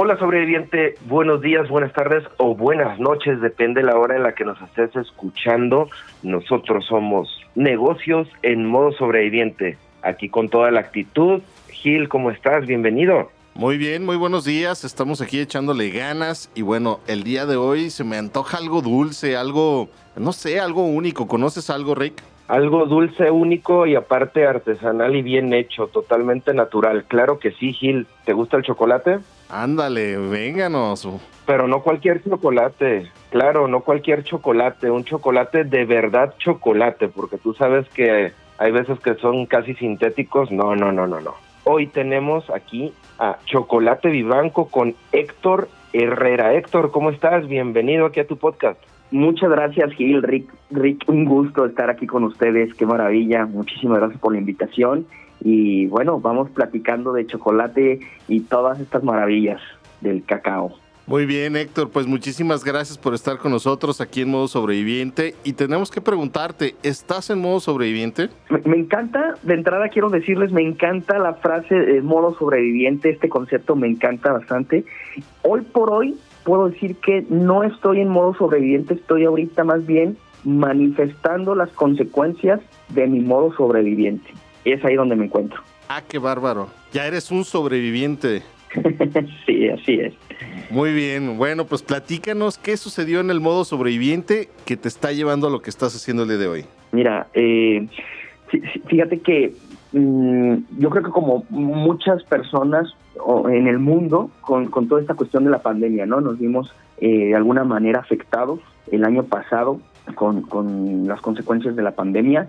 Hola sobreviviente, buenos días, buenas tardes o buenas noches, depende la hora en la que nos estés escuchando. Nosotros somos negocios en modo sobreviviente, aquí con toda la actitud. Gil, ¿cómo estás? Bienvenido. Muy bien, muy buenos días. Estamos aquí echándole ganas y bueno, el día de hoy se me antoja algo dulce, algo, no sé, algo único. ¿Conoces algo, Rick? Algo dulce, único y aparte artesanal y bien hecho, totalmente natural. Claro que sí, Gil. ¿Te gusta el chocolate? Ándale, vénganos. Pero no cualquier chocolate. Claro, no cualquier chocolate. Un chocolate de verdad chocolate, porque tú sabes que hay veces que son casi sintéticos. No, no, no, no, no. Hoy tenemos aquí a Chocolate Vivanco con Héctor Herrera. Héctor, ¿cómo estás? Bienvenido aquí a tu podcast. Muchas gracias, Gil, Rick, Rick, un gusto estar aquí con ustedes, qué maravilla, muchísimas gracias por la invitación y bueno, vamos platicando de chocolate y todas estas maravillas del cacao. Muy bien, Héctor, pues muchísimas gracias por estar con nosotros aquí en modo sobreviviente y tenemos que preguntarte, ¿estás en modo sobreviviente? Me, me encanta, de entrada quiero decirles, me encanta la frase de modo sobreviviente, este concepto me encanta bastante. Hoy por hoy puedo decir que no estoy en modo sobreviviente, estoy ahorita más bien manifestando las consecuencias de mi modo sobreviviente. Y es ahí donde me encuentro. Ah, qué bárbaro. Ya eres un sobreviviente. sí, así es. Muy bien, bueno, pues platícanos qué sucedió en el modo sobreviviente que te está llevando a lo que estás haciendo el día de hoy. Mira, eh, fíjate que mm, yo creo que como muchas personas en el mundo con, con, toda esta cuestión de la pandemia, ¿no? Nos vimos eh, de alguna manera afectados el año pasado con, con las consecuencias de la pandemia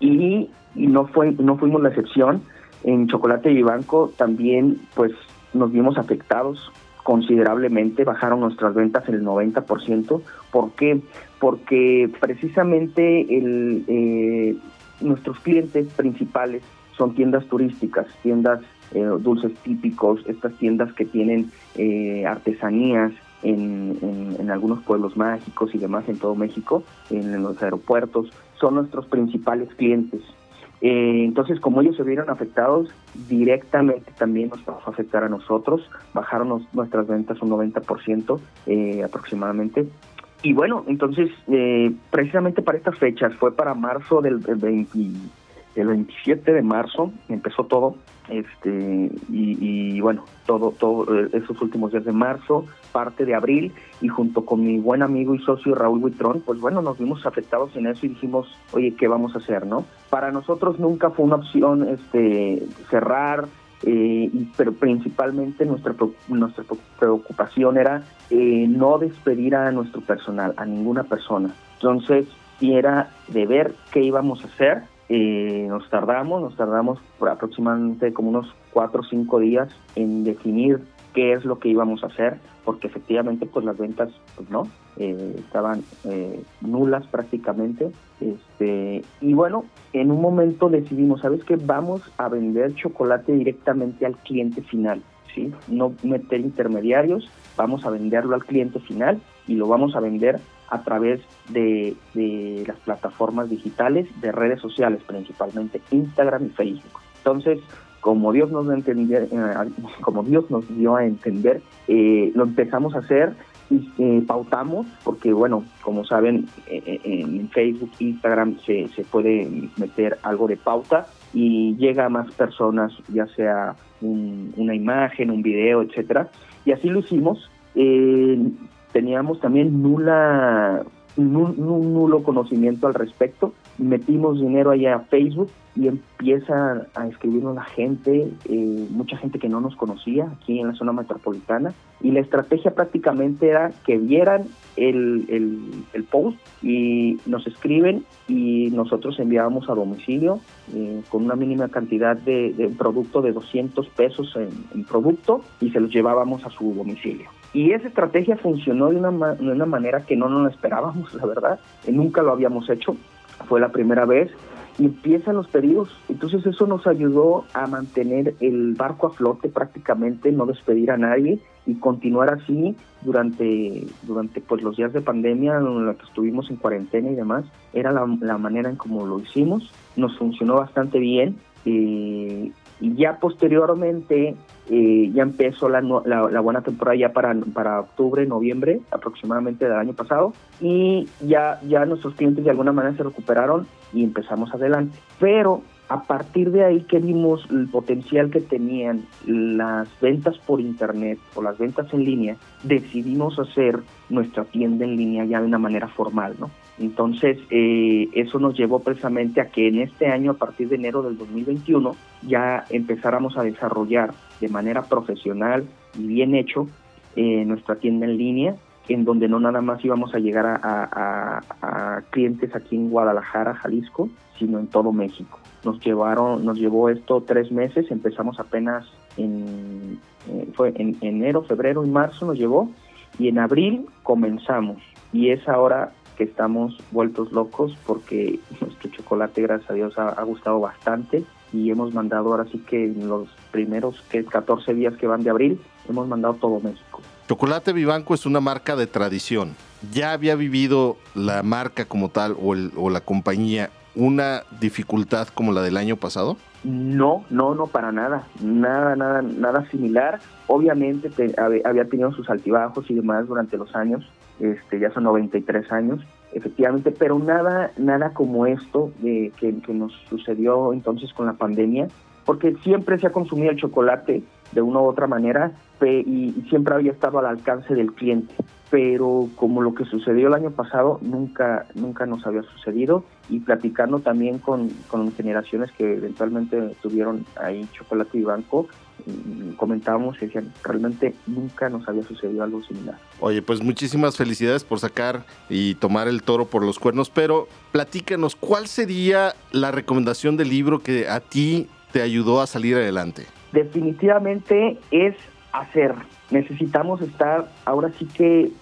y, no fue no fuimos la excepción. En Chocolate y Banco también pues nos vimos afectados considerablemente, bajaron nuestras ventas en el 90%. ¿Por qué? Porque precisamente el, eh, nuestros clientes principales son tiendas turísticas, tiendas eh, dulces típicos, estas tiendas que tienen eh, artesanías en, en, algunos pueblos mágicos y demás en todo México, en los aeropuertos, son nuestros principales clientes. Eh, entonces, como ellos se vieron afectados, directamente también nos pasó a afectar a nosotros. Bajaron nuestras ventas un 90% eh, aproximadamente. Y bueno, entonces, eh, precisamente para estas fechas, fue para marzo del, del 20, el 27 de marzo empezó todo este y, y, bueno todo todo esos últimos días de marzo parte de abril y junto con mi buen amigo y socio Raúl Buitrón pues bueno nos vimos afectados en eso y dijimos oye qué vamos a hacer no para nosotros nunca fue una opción este cerrar eh, pero principalmente nuestra nuestra preocupación era eh, no despedir a nuestro personal a ninguna persona. Entonces era de ver qué íbamos a hacer eh, nos tardamos, nos tardamos por aproximadamente como unos cuatro o cinco días en definir qué es lo que íbamos a hacer, porque efectivamente pues las ventas pues no, eh, estaban eh, nulas prácticamente. Este, y bueno, en un momento decidimos, ¿sabes qué? Vamos a vender chocolate directamente al cliente final, ¿sí? No meter intermediarios, vamos a venderlo al cliente final y lo vamos a vender a través de, de, las plataformas digitales, de redes sociales, principalmente Instagram y Facebook. Entonces, como Dios nos, entender, eh, como Dios nos dio a entender, eh, lo empezamos a hacer y eh, pautamos, porque bueno, como saben, eh, en Facebook, Instagram se, se puede meter algo de pauta y llega a más personas, ya sea un, una imagen, un video, etcétera. Y así lo hicimos. Teníamos también nula nulo conocimiento al respecto. Metimos dinero allá a Facebook y empieza a escribirnos la gente, eh, mucha gente que no nos conocía aquí en la zona metropolitana. Y la estrategia prácticamente era que vieran el, el, post y nos escriben y nosotros enviábamos a domicilio eh, con una mínima cantidad de, de, producto de 200 pesos en producto y se los llevábamos a su domicilio. Y esa estrategia funcionó de una, de una manera que no nos esperábamos, la verdad. Nunca lo habíamos hecho. Fue la primera vez y empiezan los pedidos. Entonces eso nos ayudó a mantener el barco a flote prácticamente, no despedir a nadie y continuar así durante durante pues los días de pandemia en los que estuvimos en cuarentena y demás. Era la, manera en como lo hicimos. Nos funcionó bastante bien. Eh, y ya posteriormente eh, ya empezó la, la, buena temporada ya para, para octubre, noviembre aproximadamente del año pasado y ya, ya nuestros clientes de alguna manera se recuperaron y empezamos adelante. Pero a partir de ahí que vimos el potencial que tenían las ventas por internet o las ventas en línea, decidimos hacer nuestra tienda en línea ya de una manera formal, ¿no? Entonces, eh, eso nos llevó precisamente a que en este año, a partir de enero del 2021, ya empezáramos a desarrollar de manera profesional y bien hecho eh, nuestra tienda en línea, en donde no nada más íbamos a llegar a, clientes aquí en Guadalajara, Jalisco, sino en todo México. Nos llevaron, nos llevó esto tres meses, empezamos apenas en, eh, fue en enero, febrero y marzo nos llevó, y en abril comenzamos. Y es ahora que estamos vueltos locos porque nuestro chocolate, gracias a Dios, ha, gustado bastante y hemos mandado ahora sí que en los primeros que 14 días que van de abril, hemos mandado todo México. Chocolate Vivanco es una marca de tradición. ¿Ya había vivido la marca como tal o, o la compañía una dificultad como la del año pasado? No, no, no, para nada, nada, nada, nada similar. Obviamente había tenido sus altibajos y demás durante los años, este, ya son 93 años, efectivamente, pero nada, nada como esto que, que nos sucedió entonces con la pandemia, porque siempre se ha consumido el chocolate de una u otra manera y, siempre había estado al alcance del cliente. Pero como lo que sucedió el año pasado nunca, nunca nos había sucedido y platicando también con, con generaciones que eventualmente tuvieron ahí chocolate y banco, comentábamos y decían, realmente nunca nos había sucedido algo similar. Oye, pues muchísimas felicidades por sacar y tomar el toro por los cuernos, pero platícanos, ¿cuál sería la recomendación del libro que a ti te ayudó a salir adelante? Definitivamente es hacer. Necesitamos estar, ahora sí que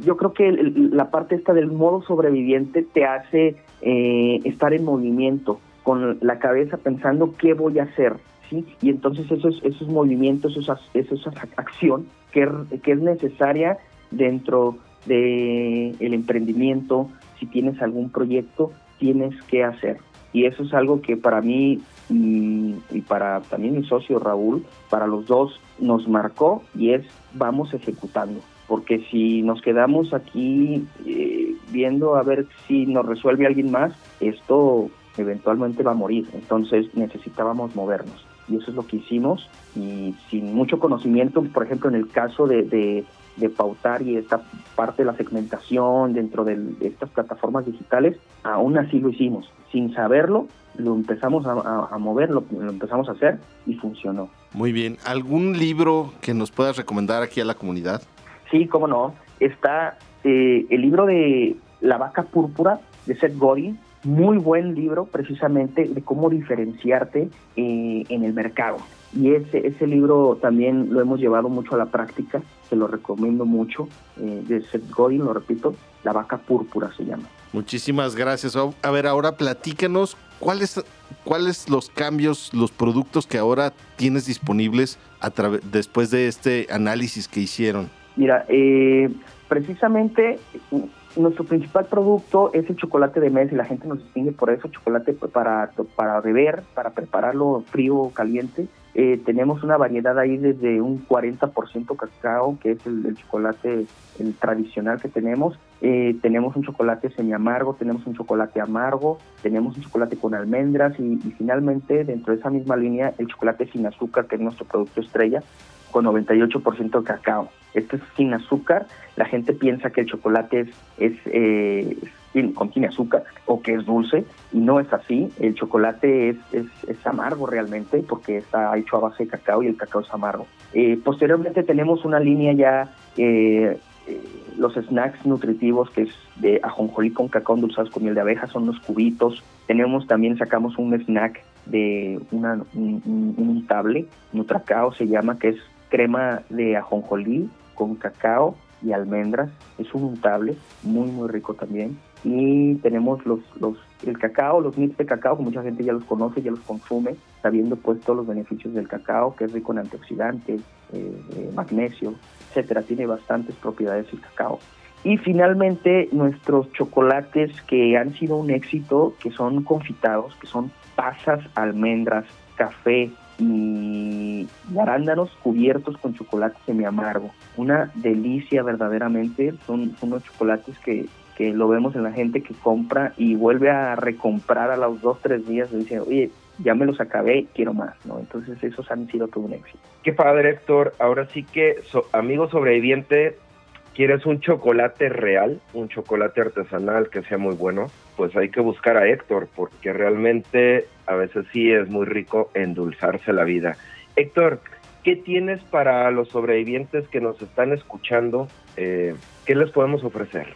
yo creo que la parte esta del modo sobreviviente te hace eh, estar en movimiento, con la cabeza pensando qué voy a hacer, Y entonces esos, esos movimientos, esa, esa acción que, que es necesaria dentro el emprendimiento, si tienes algún proyecto, tienes que hacer. Y eso es algo que para mí y, para también mi socio Raúl, para los dos nos marcó y es vamos ejecutando. Porque si nos quedamos aquí eh, viendo a ver si nos resuelve alguien más, esto eventualmente va a morir. Entonces necesitábamos movernos. Y eso es lo que hicimos. Y sin mucho conocimiento, por ejemplo, en el caso de, de, pautar y esta parte de la segmentación dentro de estas plataformas digitales, aún así lo hicimos. Sin saberlo, lo empezamos a, mover, lo, empezamos a hacer y funcionó. Muy bien. ¿Algún libro que nos puedas recomendar aquí a la comunidad? Sí, cómo no. Está eh, el libro de La vaca púrpura de Seth Godin. Muy buen libro precisamente de cómo diferenciarte eh, en el mercado. Y ese, ese libro también lo hemos llevado mucho a la práctica, se lo recomiendo mucho, eh, de Seth Godin, lo repito, La vaca púrpura se llama. Muchísimas gracias. A ver, ahora platícanos cuáles cuáles los cambios, los productos que ahora tienes disponibles a después de este análisis que hicieron. Mira, eh, precisamente nuestro principal producto es el chocolate de mesa y la gente nos distingue por eso, chocolate para, para beber, para prepararlo frío o caliente. Eh, tenemos una variedad ahí desde un 40% cacao, que es el, chocolate tradicional que tenemos. Eh, tenemos un chocolate semi amargo, tenemos un chocolate amargo, tenemos un chocolate con almendras y, y finalmente dentro de esa misma línea el chocolate sin azúcar, que es nuestro producto estrella, con 98% cacao. Esto es sin azúcar. La gente piensa que el chocolate es, eh, contiene azúcar o que es dulce y no es así. El chocolate es, es, amargo realmente porque está hecho a base de cacao y el cacao es amargo. Eh, posteriormente tenemos una línea ya, eh, eh, los snacks nutritivos que es de ajonjolí con cacao endulzados con miel de abeja, son los cubitos. Tenemos también, sacamos un snack de una, un, un, un table, Nutracao se llama, que es crema de ajonjolí con cacao y almendras. Es un untable, muy, muy rico también. Y tenemos los, los, el cacao, los nips de cacao, que mucha gente ya los conoce, ya los consume, sabiendo pues todos los beneficios del cacao, que es rico en antioxidantes, eh, eh, magnesio, etcétera. Tiene bastantes propiedades el cacao. Y finalmente nuestros chocolates que han sido un éxito, que son confitados, que son pasas, almendras, café y arándanos cubiertos con chocolate semi amargo. Una delicia verdaderamente, son, unos chocolates que, que lo vemos en la gente que compra y vuelve a recomprar a los dos, tres días y dice, oye, ya me los acabé, quiero más, ¿no? Entonces esos han sido todo un éxito. Qué padre, Héctor. Ahora sí que, amigo sobreviviente, quieres un chocolate real, un chocolate artesanal que sea muy bueno, pues hay que buscar a Héctor, porque realmente a veces sí es muy rico endulzarse la vida. Héctor, ¿qué tienes para los sobrevivientes que nos están escuchando? Eh, ¿Qué les podemos ofrecer?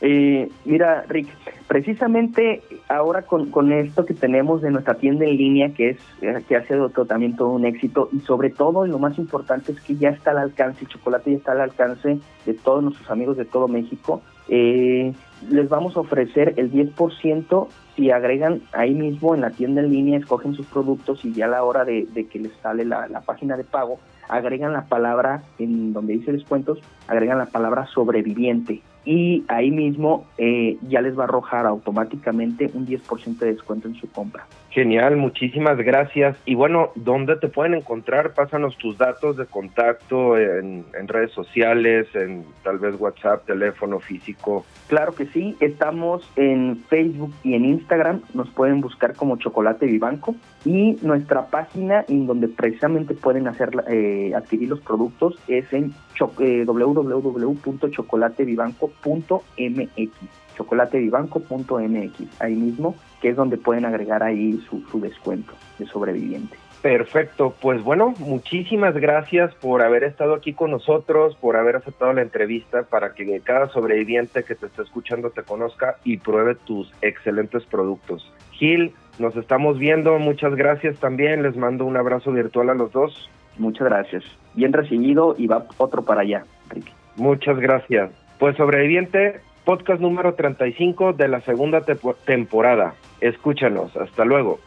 Eh, mira, Rick, precisamente ahora con, esto que tenemos de nuestra tienda en línea, que es eh, que ha sido también todo un éxito, y sobre todo, y lo más importante es que ya está al alcance, el chocolate ya está al alcance de todos nuestros amigos de todo México. Eh, les vamos a ofrecer el 10% si agregan ahí mismo en la tienda en línea, escogen sus productos y ya a la hora de, que les sale la página de pago, agregan la palabra, en donde dice descuentos, agregan la palabra sobreviviente y ahí mismo eh, ya les va a arrojar automáticamente un 10% de descuento en su compra. Genial, muchísimas gracias. Y bueno, ¿dónde te pueden encontrar? Pásanos tus datos de contacto en, redes sociales, en tal vez WhatsApp, teléfono físico. Claro que sí, estamos en Facebook y en Instagram, nos pueden buscar como Chocolate Vivanco y nuestra página en donde precisamente pueden hacer eh, adquirir los productos es en eh, www.chocolatevivanco.mx chocolatevivanco.mx ahí mismo que es donde pueden agregar ahí su, su descuento de sobreviviente Perfecto, pues bueno, muchísimas gracias por haber estado aquí con nosotros, por haber aceptado la entrevista para que cada sobreviviente que te esté escuchando te conozca y pruebe tus excelentes productos. Gil, nos estamos viendo, muchas gracias también, les mando un abrazo virtual a los dos. Muchas gracias. Bien recibido y va otro para allá, Ricky. Muchas gracias. Pues sobreviviente, podcast número 35 de la segunda temporada. Escúchanos, hasta luego.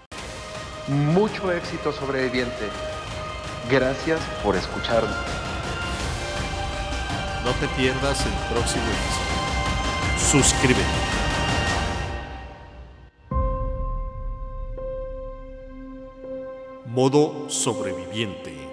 Mucho éxito sobreviviente. Gracias por escucharnos. No te pierdas el próximo episodio. Suscríbete. Modo sobreviviente.